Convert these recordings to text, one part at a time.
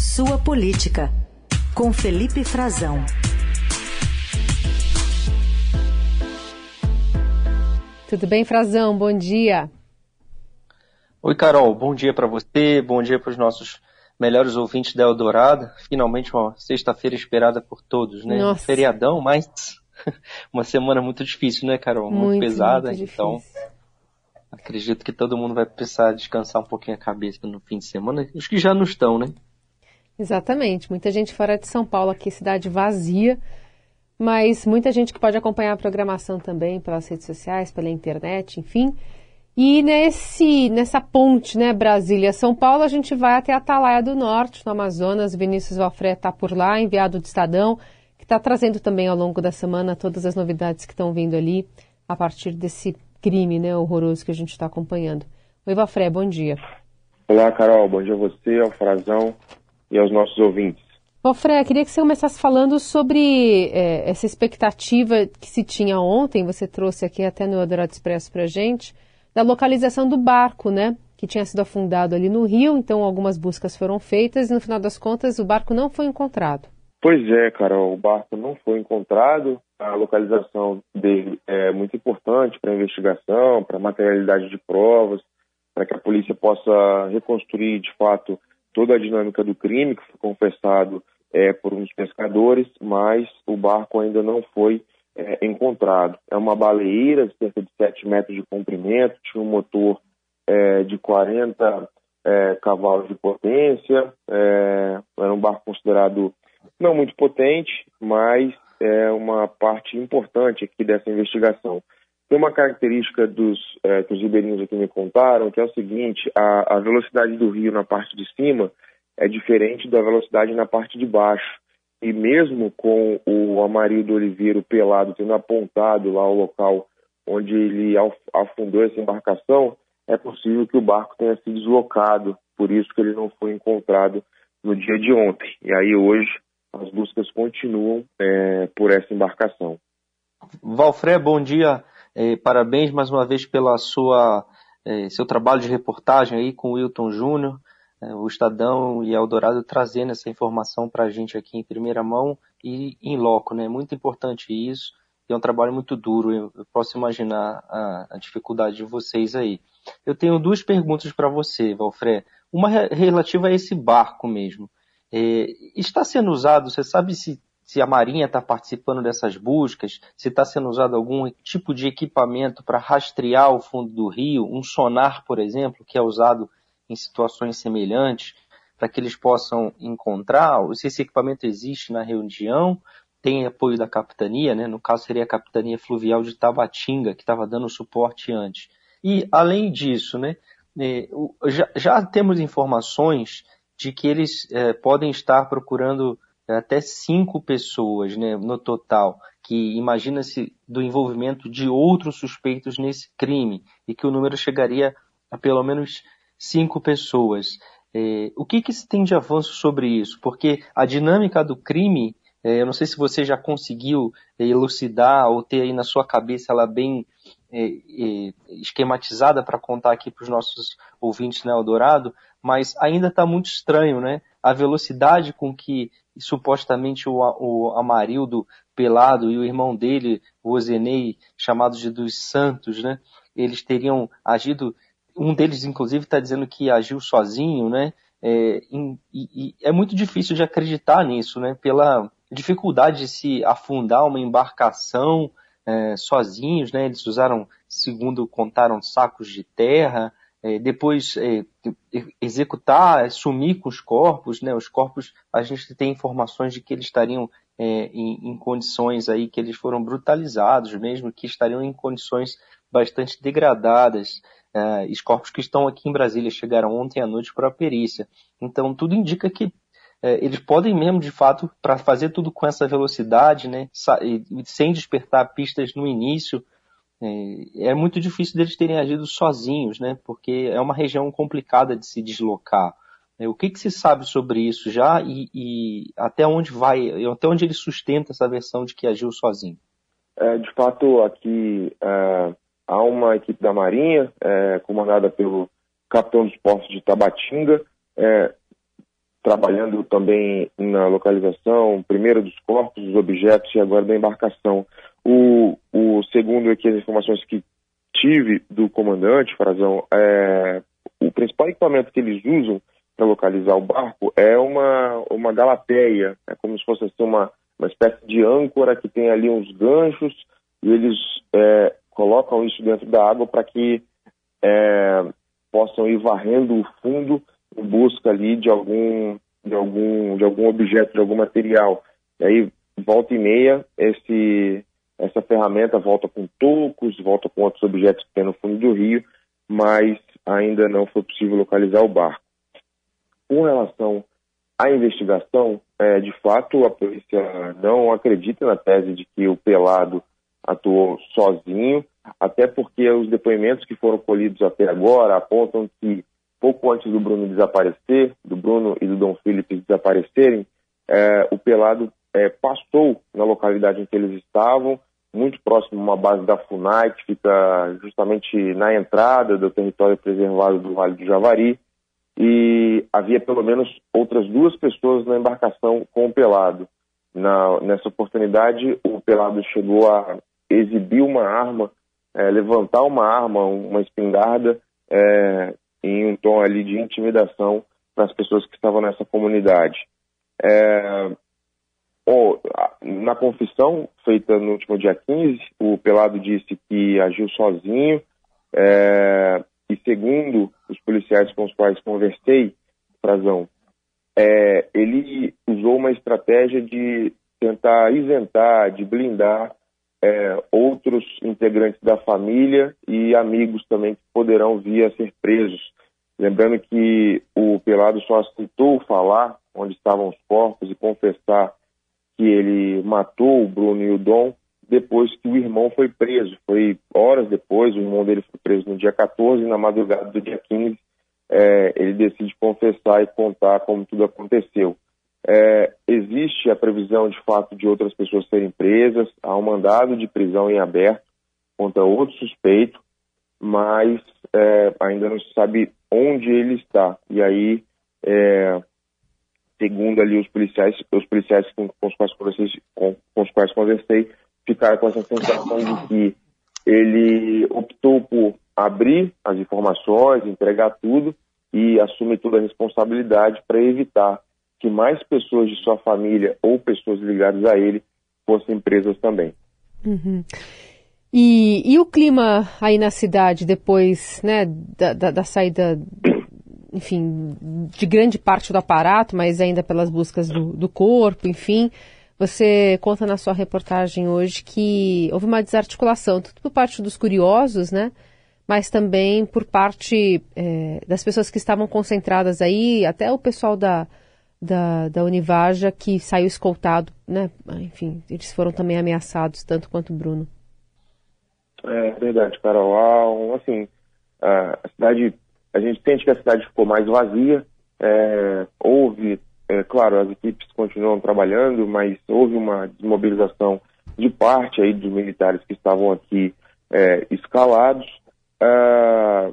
Sua Política, com Felipe Frazão. Tudo bem, Frazão? Bom dia. Oi, Carol. Bom dia para você, bom dia para os nossos melhores ouvintes da Eldorado. Finalmente uma sexta-feira esperada por todos, né? Nossa. Feriadão, mas uma semana muito difícil, né, Carol? Muito, muito pesada, muito então acredito que todo mundo vai precisar descansar um pouquinho a cabeça no fim de semana. Os que já não estão, né? Exatamente. Muita gente fora de São Paulo, aqui cidade vazia, mas muita gente que pode acompanhar a programação também pelas redes sociais, pela internet, enfim. E nesse, nessa ponte, né, Brasília-São Paulo, a gente vai até Atalaia do Norte, no Amazonas. Vinícius Valfré está por lá, enviado do Estadão, que está trazendo também ao longo da semana todas as novidades que estão vindo ali a partir desse crime né, horroroso que a gente está acompanhando. Oi, Valfré, bom dia. Olá, Carol. Bom dia a você, ao Frazão e aos nossos ouvintes. Valfré, queria que você começasse falando sobre é, essa expectativa que se tinha ontem, você trouxe aqui até no Eldorado Expresso para a gente, da localização do barco, né? Que tinha sido afundado ali no rio, então algumas buscas foram feitas e no final das contas o barco não foi encontrado. Pois é, Carol, o barco não foi encontrado. A localização dele é muito importante para a investigação, para a materialidade de provas, para que a polícia possa reconstruir de fato toda a dinâmica do crime que foi confessado é, por uns pescadores, mas o barco ainda não foi é, encontrado. É uma baleeira de cerca de 7 metros de comprimento, tinha um motor é, de 40 é, cavalos de potência, é, era um barco considerado não muito potente, mas é uma parte importante aqui dessa investigação. Tem uma característica dos é, que os ribeirinhos aqui me contaram, que é o seguinte: a, a velocidade do rio na parte de cima é diferente da velocidade na parte de baixo. E mesmo com o Amarildo Oliveira pelado tendo apontado lá o local onde ele afundou essa embarcação, é possível que o barco tenha se deslocado, por isso que ele não foi encontrado no dia de ontem. E aí hoje as buscas continuam é, por essa embarcação. Valfré, bom dia. É, parabéns mais uma vez pela sua é, seu trabalho de reportagem aí com o Wilton Júnior é, o Estadão e Eldorado trazendo essa informação para a gente aqui em primeira mão e em loco, né? Muito importante isso. E é um trabalho muito duro. Eu, eu posso imaginar a, a, dificuldade de vocês aí. Eu tenho duas perguntas para você, Valfré. Uma relativa a esse barco mesmo. É, está sendo usado, você sabe se, se a Marinha está participando dessas buscas, se está sendo usado algum tipo de equipamento para rastrear o fundo do rio, um sonar, por exemplo, que é usado em situações semelhantes, para que eles possam encontrar se esse equipamento existe na região, tem apoio da capitania, né? no caso seria a capitania fluvial de Tabatinga, que estava dando suporte antes. E, além disso, né, é, já, já temos informações de que eles é, podem estar procurando até cinco pessoas né, no total, que imagina-se do envolvimento de outros suspeitos nesse crime, e que o número chegaria a pelo menos cinco pessoas. É, o que, que se tem de avanço sobre isso? Porque a dinâmica do crime, é, eu não sei se você já conseguiu é, elucidar ou ter aí na sua cabeça ela bem é, é, esquematizada para contar aqui para os nossos ouvintes na Eldorado, mas ainda está muito estranho, né? A velocidade com que supostamente o, o Amarildo Pelado e o irmão dele, o Ozenei, chamado de dos Santos, né? Eles teriam agido um deles, inclusive, está dizendo que agiu sozinho, né? É, e, e, é muito difícil de acreditar nisso, né? Pela dificuldade de se afundar uma embarcação é, sozinhos, né? Eles usaram, segundo contaram, sacos de terra, é, depois é, executar, sumir com os corpos, né? Os corpos, a gente tem informações de que eles estariam é, em, em condições aí que eles foram brutalizados, mesmo que estariam em condições bastante degradadas. Uh, os corpos que estão aqui em Brasília chegaram ontem à noite para a perícia. Então, tudo indica que uh, eles podem mesmo, de fato, para fazer tudo com essa velocidade, né, sem despertar pistas no início, é, é muito difícil deles terem agido sozinhos, né, porque é uma região complicada de se deslocar. É, o que, que se sabe sobre isso já e, e, até onde vai, até onde ele sustenta essa versão de que agiu sozinho? É, de fato, aqui é, há uma equipe da Marinha, é, comandada pelo capitão dos portos de Tabatinga, é, trabalhando também na localização, primeiro dos corpos, dos objetos e agora da embarcação. O, o segundo aqui, as informações que tive do comandante, Frazão, é, o principal equipamento que eles usam para localizar o barco é uma, uma galateia, é como se fosse assim, uma, uma espécie de âncora que tem ali uns ganchos e eles é, colocam isso dentro da água para que é, possam ir varrendo o fundo em busca ali de algum, de algum, de algum objeto, de algum material. E aí, volta e meia, esse, essa ferramenta volta com tocos, volta com outros objetos que tem no fundo do rio, mas ainda não foi possível localizar o barco. Com relação à investigação, é, de fato, a polícia não acredita na tese de que o pelado atuou sozinho, até porque os depoimentos que foram colhidos até agora apontam que pouco antes do Bruno desaparecer, do Bruno e do Dom Felipe desaparecerem, é, o Pelado é, passou na localidade em que eles estavam, muito próximo a uma base da FUNAI, que fica justamente na entrada do território preservado do Vale do Javari, e havia pelo menos outras duas pessoas na embarcação com o Pelado. Na, nessa oportunidade, o Pelado chegou a exibir uma arma, é, levantar uma arma, uma espingarda, é, em um tom ali de intimidação para as pessoas que estavam nessa comunidade. É, na confissão feita no último dia 15, o Pelado disse que agiu sozinho é, e segundo os policiais com os quais conversei, Frazão, é, ele usou uma estratégia de tentar isentar, de blindar é, outros integrantes da família e amigos também que poderão vir a ser presos. Lembrando que o Pelado só aceitou falar onde estavam os corpos e confessar que ele matou o Bruno e o Dom depois que o irmão foi preso. Foi horas depois, o irmão dele foi preso no dia 14 e na madrugada do dia 15 é, ele decide confessar e contar como tudo aconteceu. É, existe a previsão de fato de outras pessoas serem presas, há um mandado de prisão em aberto contra outro suspeito, mas é, ainda não se sabe onde ele está. E aí, é, segundo ali os policiais, os policiais com, com, os quais conversei, com, com os quais conversei, ficaram com essa sensação de que ele optou por abrir as informações, entregar tudo e assumir toda a responsabilidade para evitar que mais pessoas de sua família ou pessoas ligadas a ele fossem presas também. Uhum. E, e, o clima aí na cidade depois né, da, da, da, saída, enfim, de grande parte do aparato, mas ainda pelas buscas do, do corpo, enfim. Você conta na sua reportagem hoje que houve uma desarticulação, tanto por parte dos curiosos, né? Mas também por parte é, das pessoas que estavam concentradas aí, até o pessoal da, da, da Univaja que saiu escoltado, né? Enfim, eles foram também ameaçados, tanto quanto o Bruno. É verdade, Carol. Assim, a cidade, a gente sente que a cidade ficou mais vazia. É, houve, é, claro, as equipes continuam trabalhando, mas houve uma desmobilização de parte aí dos militares que estavam aqui é, escalados. Ah,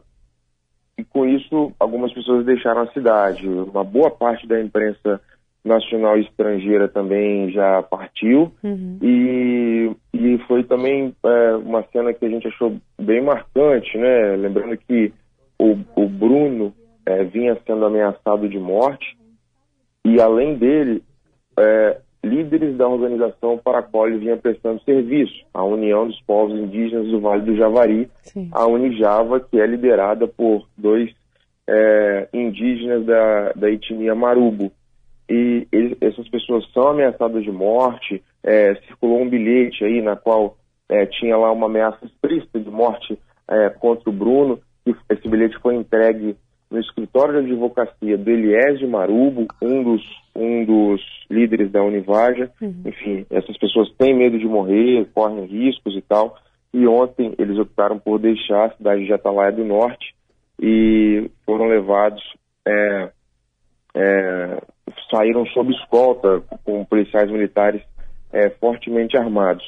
e com isso algumas pessoas deixaram a cidade. Uma boa parte da imprensa nacional e estrangeira também já partiu uhum. e, e foi também é, uma cena que a gente achou bem marcante, né? Lembrando que o, o Bruno é, vinha sendo ameaçado de morte e além dele é, líderes da organização para a qual ele vinha prestando serviço, a União dos Povos Indígenas do Vale do Javari, Sim. a Unijava, que é liderada por dois é, indígenas da, da etnia Marubo. E ele, essas pessoas são ameaçadas de morte, é, circulou um bilhete aí na qual é, tinha lá uma ameaça explícita de morte é, contra o Bruno, esse bilhete foi entregue no escritório de advocacia do Eliés de Marubo, um dos, um dos líderes da Univaja. Uhum. Enfim, essas pessoas têm medo de morrer, correm riscos e tal. E ontem eles optaram por deixar a cidade de Atalaia do Norte e foram levados, é, é, saíram sob escolta com policiais militares é, fortemente armados.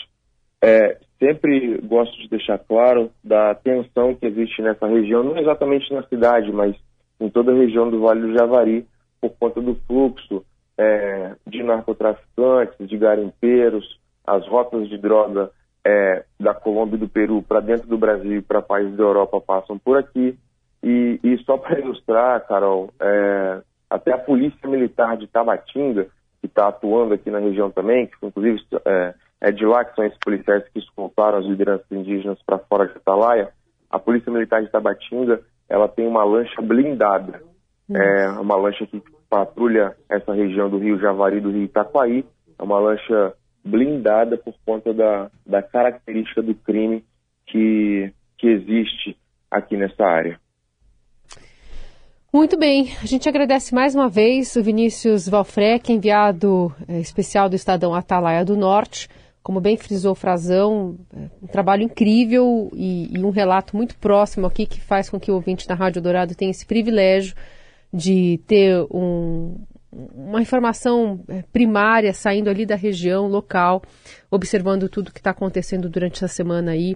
É, sempre gosto de deixar claro da tensão que existe nessa região, não exatamente na cidade, mas em toda a região do Vale do Javari, por conta do fluxo é, de narcotraficantes, de garimpeiros, as rotas de droga é, da Colômbia e do Peru para dentro do Brasil e para países da Europa passam por aqui. E, e só para ilustrar, Carol, é, até a Polícia Militar de Tabatinga, que está atuando aqui na região também, que inclusive é, de lá que são esses policiais que escoltaram as lideranças indígenas para fora de Atalaia, a Polícia Militar de Tabatinga, ela tem uma lancha blindada, é uma lancha que patrulha essa região do Rio Javari, do Rio Itaquaí, é uma lancha blindada por conta da, da característica do crime que, que existe aqui nessa área. Muito bem, a gente agradece mais uma vez o Vinícius Valfrec, enviado é, especial do Estadão Atalaia do Norte. Como bem frisou o Frazão, é, um trabalho incrível e, e, um relato muito próximo aqui que faz com que o ouvinte da Rádio Dourado tenha esse privilégio de ter um, uma informação é, primária saindo ali da região local, observando tudo que está acontecendo durante essa semana aí.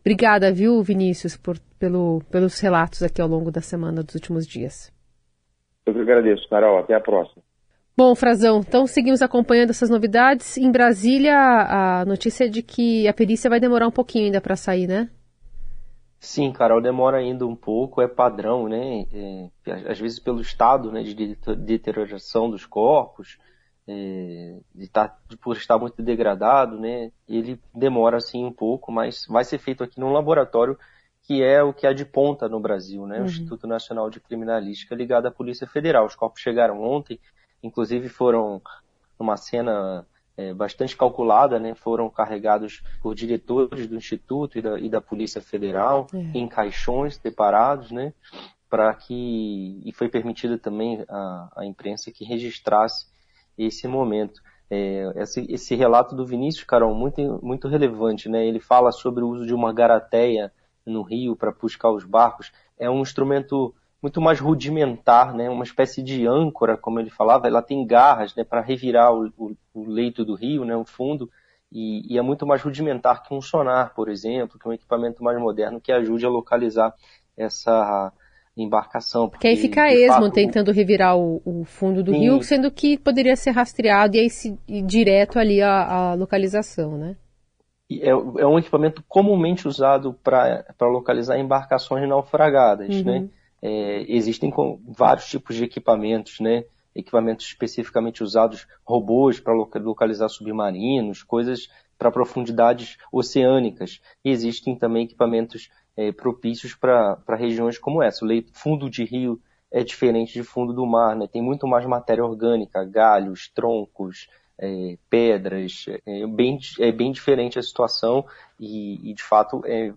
Obrigada, viu, Vinícius, por, pelo, pelos relatos aqui ao longo da semana, dos últimos dias. Eu que agradeço, Carol. Até a próxima. Bom, Frazão, então seguimos acompanhando essas novidades. Em Brasília, a notícia é de que a perícia vai demorar um pouquinho ainda para sair, né? Sim, Carol, demora ainda um pouco, é padrão, né? É, às vezes pelo estado né, de deterioração dos corpos, é, de tá, de, por estar muito degradado, né? Ele demora assim um pouco, mas vai ser feito aqui num laboratório que é o que há de ponta no Brasil, né? Uhum. O Instituto Nacional de Criminalística ligado à Polícia Federal. Os corpos chegaram ontem, inclusive foram numa cena é, bastante calculada, né, foram carregados por diretores do Instituto e da, e da Polícia Federal é. em caixões separados, né, para que e foi permitida também a, a imprensa que registrasse esse momento. É, esse, esse, relato do Vinícius, Carol, muito, muito relevante, né? Ele fala sobre o uso de uma garateia no rio para buscar os barcos. É um instrumento muito mais rudimentar, né? Uma espécie de âncora, como ele falava, ela tem garras, né? Para revirar o, o, o, leito do rio, né? O fundo e, e, é muito mais rudimentar que um sonar, por exemplo, que um equipamento mais moderno que ajude a localizar essa embarcação. Porque, aí fica esmo fato, tentando revirar o, o fundo do sim. rio, sendo que poderia ser rastreado e aí se, e direto ali a, a localização, né? É, é, um equipamento comumente usado para localizar embarcações naufragadas, uhum. né? É, existem vários tipos de equipamentos, né? Equipamentos especificamente usados, robôs para localizar submarinos, coisas para profundidades oceânicas. E existem também equipamentos é, propícios para regiões como essa. O fundo de rio é diferente de fundo do mar, né? Tem muito mais matéria orgânica, galhos, troncos, é, pedras, é bem, é bem diferente a situação e, e de fato é,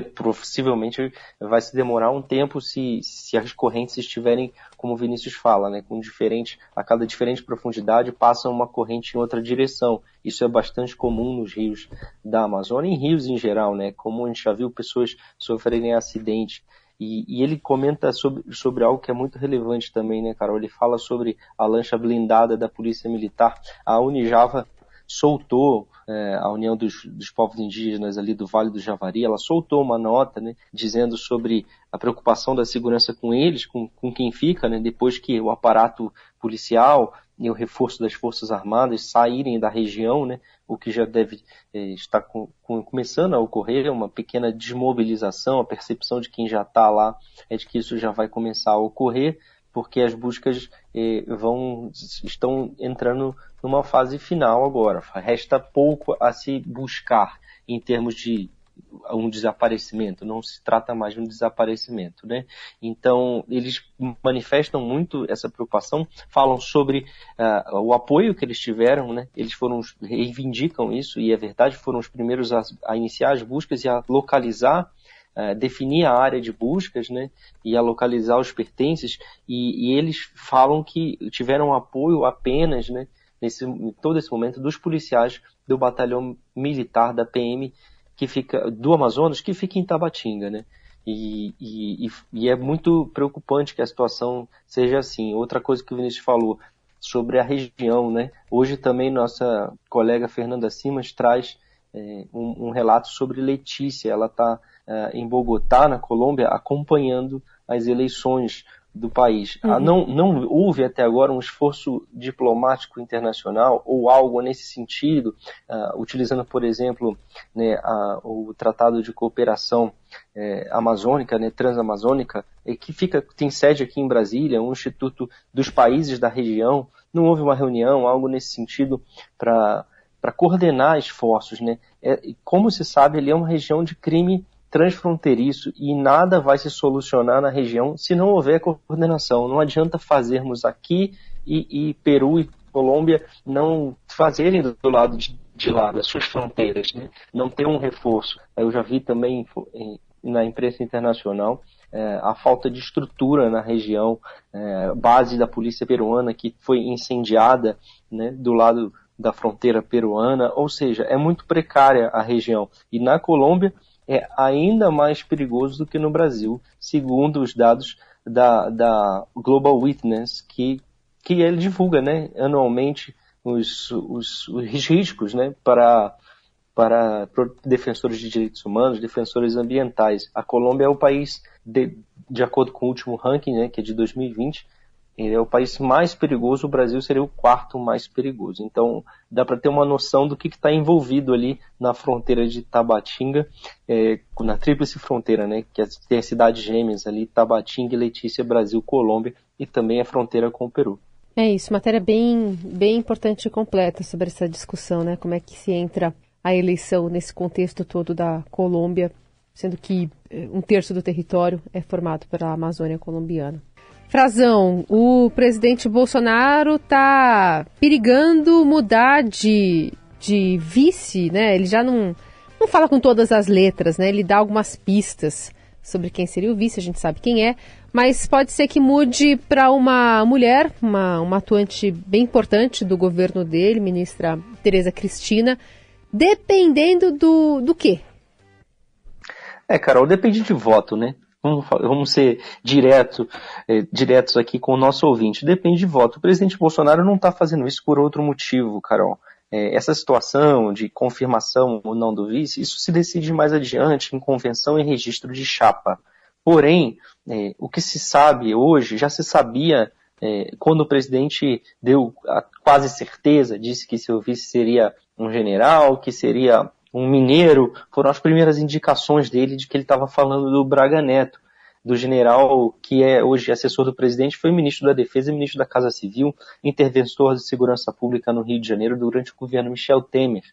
possivelmente vai se demorar um tempo se, se as correntes estiverem, como o Vinícius fala, né, com diferente, a cada diferente profundidade passa uma corrente em outra direção. Isso é bastante comum nos rios da Amazônia em rios em geral, né, como a gente já viu pessoas sofrerem acidentes. E, e, ele comenta sobre, sobre algo que é muito relevante também, né, Carol? Ele fala sobre a lancha blindada da Polícia Militar. A Unijava soltou é, a União dos, dos, Povos Indígenas ali do Vale do Javari, ela soltou uma nota, né, dizendo sobre a preocupação da segurança com eles, com, com quem fica, né, depois que o aparato policial e o reforço das Forças Armadas saírem da região, né, o que já deve é, estar com, com, começando a ocorrer, uma pequena desmobilização, a percepção de quem já está lá é de que isso já vai começar a ocorrer, porque as buscas eh, vão estão entrando numa fase final agora. Resta pouco a se buscar em termos de um desaparecimento, não se trata mais de um desaparecimento, né? Então, eles manifestam muito essa preocupação, falam sobre uh, o apoio que eles tiveram, né? Eles foram, reivindicam isso, e é verdade, foram os primeiros a, a iniciar as buscas e a localizar é, definir a área de buscas, né, e a localizar os pertences, e, e, eles falam que tiveram apoio apenas, né, nesse em todo esse momento dos policiais do batalhão militar da PM que fica do Amazonas que fica em Tabatinga, né? E, e, e, é muito preocupante que a situação seja assim. Outra coisa que o Vinícius falou sobre a região, né? Hoje também nossa colega Fernanda Simas traz é, um, um, relato sobre Letícia. Ela está é, em Bogotá, na Colômbia, acompanhando as eleições do país. Ah, uhum. Não, não houve até agora um esforço diplomático internacional ou algo nesse sentido, uh, utilizando, por exemplo, né, a, o Tratado de Cooperação é, Amazônica, né, Transamazônica, que fica, tem sede aqui em Brasília, um instituto dos países da região. Não houve uma reunião, algo nesse sentido, para coordenar esforços. Né? É, como se sabe, ele é uma região de crime transfronteiriço e nada vai se solucionar na região se não houver coordenação. Não adianta fazermos aqui e, e Peru e Colômbia não fazerem do lado de, de lá, das suas fronteiras, né? não ter um reforço. Eu já vi também na imprensa internacional é, a falta de estrutura na região, é, base da polícia peruana que foi incendiada né, do lado da fronteira peruana, ou seja, é muito precária a região. E na Colômbia, é ainda mais perigoso do que no Brasil, segundo os dados da, da Global Witness, que, que ele divulga né, anualmente os, os, os riscos né, para, para defensores de direitos humanos, defensores ambientais. A Colômbia é o país, de, de acordo com o último ranking, né, que é de 2020, ele é o país mais perigoso, o Brasil seria o quarto mais perigoso. Então, dá para ter uma noção do que está envolvido ali na fronteira de Tabatinga, é, na tríplice fronteira, né? Que tem as cidades gêmeas ali, Tabatinga, Letícia, Brasil, Colômbia, e também a fronteira com o Peru. É isso, matéria bem, bem importante e completa sobre essa discussão, né? Como é que se entra a eleição nesse contexto todo da Colômbia, sendo que é, um terço do território é formado pela Amazônia colombiana. Frazão, o presidente Bolsonaro está perigando mudar de, de vice, né? Ele já não, não fala com todas as letras, né? Ele dá algumas pistas sobre quem seria o vice, a gente sabe quem é, mas pode ser que mude para uma mulher, uma, uma atuante bem importante do governo dele, ministra Tereza Cristina, dependendo do, do quê? É, Carol, depende de voto, né? Vamos, vamos ser direto, é, diretos aqui com o nosso ouvinte. Depende de voto. O presidente Bolsonaro não está fazendo isso por outro motivo, Carol. É, essa situação de confirmação ou não do vice, isso se decide mais adiante em convenção e registro de chapa. Porém, é, o que se sabe hoje, já se sabia é, quando o presidente deu quase certeza, disse que seu vice seria um general, que seria um mineiro, foram as primeiras indicações dele de que ele estava falando do Braga Neto, do general que é hoje assessor do presidente, foi ministro da Defesa e ministro da Casa Civil, interventor de segurança pública no Rio de Janeiro durante o governo Michel Temer.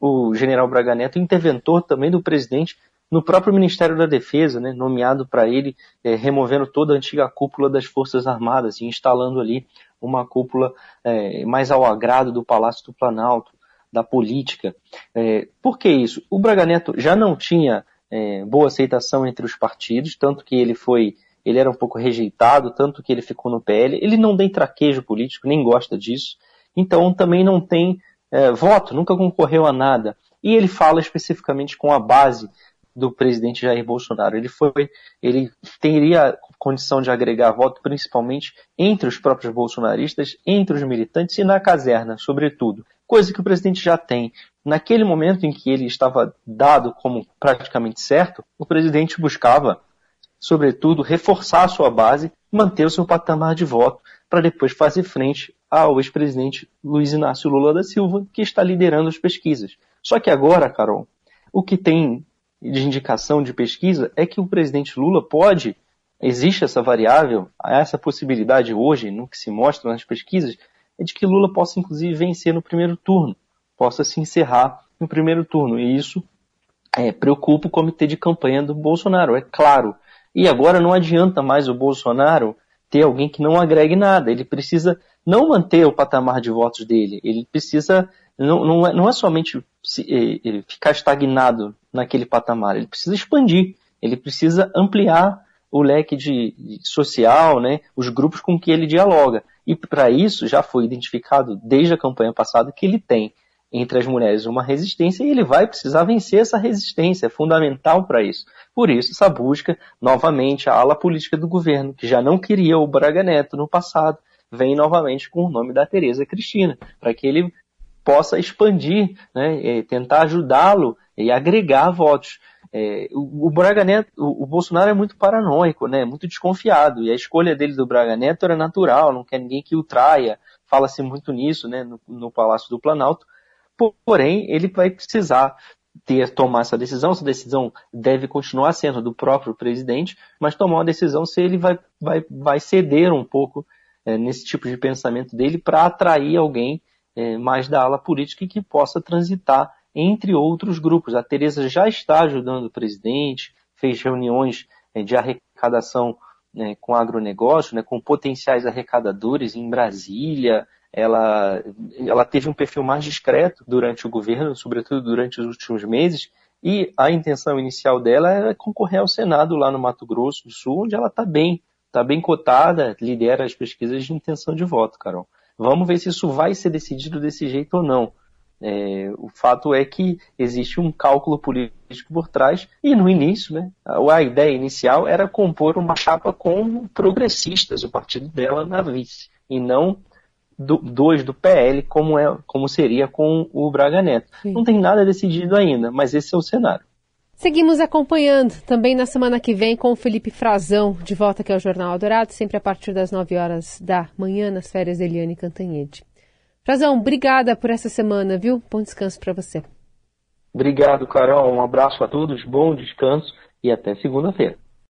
O general Braga Neto, interventor também do presidente no próprio Ministério da Defesa, né, nomeado para ele, é, removendo toda a antiga cúpula das Forças Armadas e instalando ali uma cúpula é, mais ao agrado do Palácio do Planalto da política. É, por que isso? O Braga Neto já não tinha é, boa aceitação entre os partidos, tanto que ele foi, ele era um pouco rejeitado, tanto que ele ficou no PL. Ele não tem traquejo político, nem gosta disso, então também não tem é, voto, nunca concorreu a nada. E ele fala especificamente com a base do presidente Jair Bolsonaro. Ele foi, ele teria condição de agregar voto principalmente entre os próprios bolsonaristas, entre os militantes e na caserna, sobretudo. Coisa que o presidente já tem. Naquele momento em que ele estava dado como praticamente certo, o presidente buscava, sobretudo, reforçar a sua base, manter o seu patamar de voto, para depois fazer frente ao ex-presidente Luiz Inácio Lula da Silva, que está liderando as pesquisas. Só que agora, Carol, o que tem de indicação de pesquisa é que o presidente Lula pode, existe essa variável, essa possibilidade hoje, no que se mostra nas pesquisas, é de que Lula possa inclusive vencer no primeiro turno, possa se encerrar no primeiro turno. E isso é, preocupa o comitê de campanha do Bolsonaro, é claro. E agora não adianta mais o Bolsonaro ter alguém que não agregue nada. Ele precisa não manter o patamar de votos dele, ele precisa não, não, é, não é somente se, é, ficar estagnado naquele patamar, ele precisa expandir, ele precisa ampliar o leque de, de social, né, os grupos com que ele dialoga. E para isso já foi identificado desde a campanha passada que ele tem entre as mulheres uma resistência e ele vai precisar vencer essa resistência, é fundamental para isso. Por isso, essa busca, novamente, a ala política do governo, que já não queria o Braga Neto no passado, vem novamente com o nome da Tereza Cristina, para que ele possa expandir, né, tentar ajudá-lo e agregar votos. É, o, o, Braga Neto, o, o, Bolsonaro é muito paranoico, né? Muito desconfiado. E a escolha dele do Braga Neto era natural, não quer ninguém que o traia. Fala-se muito nisso, né? No, no Palácio do Planalto. Porém, ele vai precisar ter tomar essa decisão. Essa decisão deve continuar sendo do próprio presidente, mas tomar uma decisão se ele vai, vai, vai ceder um pouco é, nesse tipo de pensamento dele para atrair alguém é, mais da ala política e que possa transitar entre outros grupos. A Tereza já está ajudando o presidente, fez reuniões é, de arrecadação né, com agronegócio, né, com potenciais arrecadadores em Brasília. Ela, ela teve um perfil mais discreto durante o governo, sobretudo durante os últimos meses, e a intenção inicial dela era concorrer ao Senado lá no Mato Grosso do Sul, onde ela está bem, está bem cotada, lidera as pesquisas de intenção de voto, Carol. Vamos ver se isso vai ser decidido desse jeito ou não. É, o fato é que existe um cálculo político por trás, e no início, né, a ideia inicial era compor uma chapa com progressistas, o partido dela na vice, e não do, dois do PL, como, é, como seria com o Braga Neto. Sim. Não tem nada decidido ainda, mas esse é o cenário. Seguimos acompanhando também na semana que vem com o Felipe Frazão, de volta aqui ao Jornal Dourado, sempre a partir das 9 horas da manhã, nas férias de Eliane Cantanhede. Frazão, obrigada por essa semana, viu? Bom descanso para você. Obrigado, Carol. Um abraço a todos, bom descanso e até segunda-feira.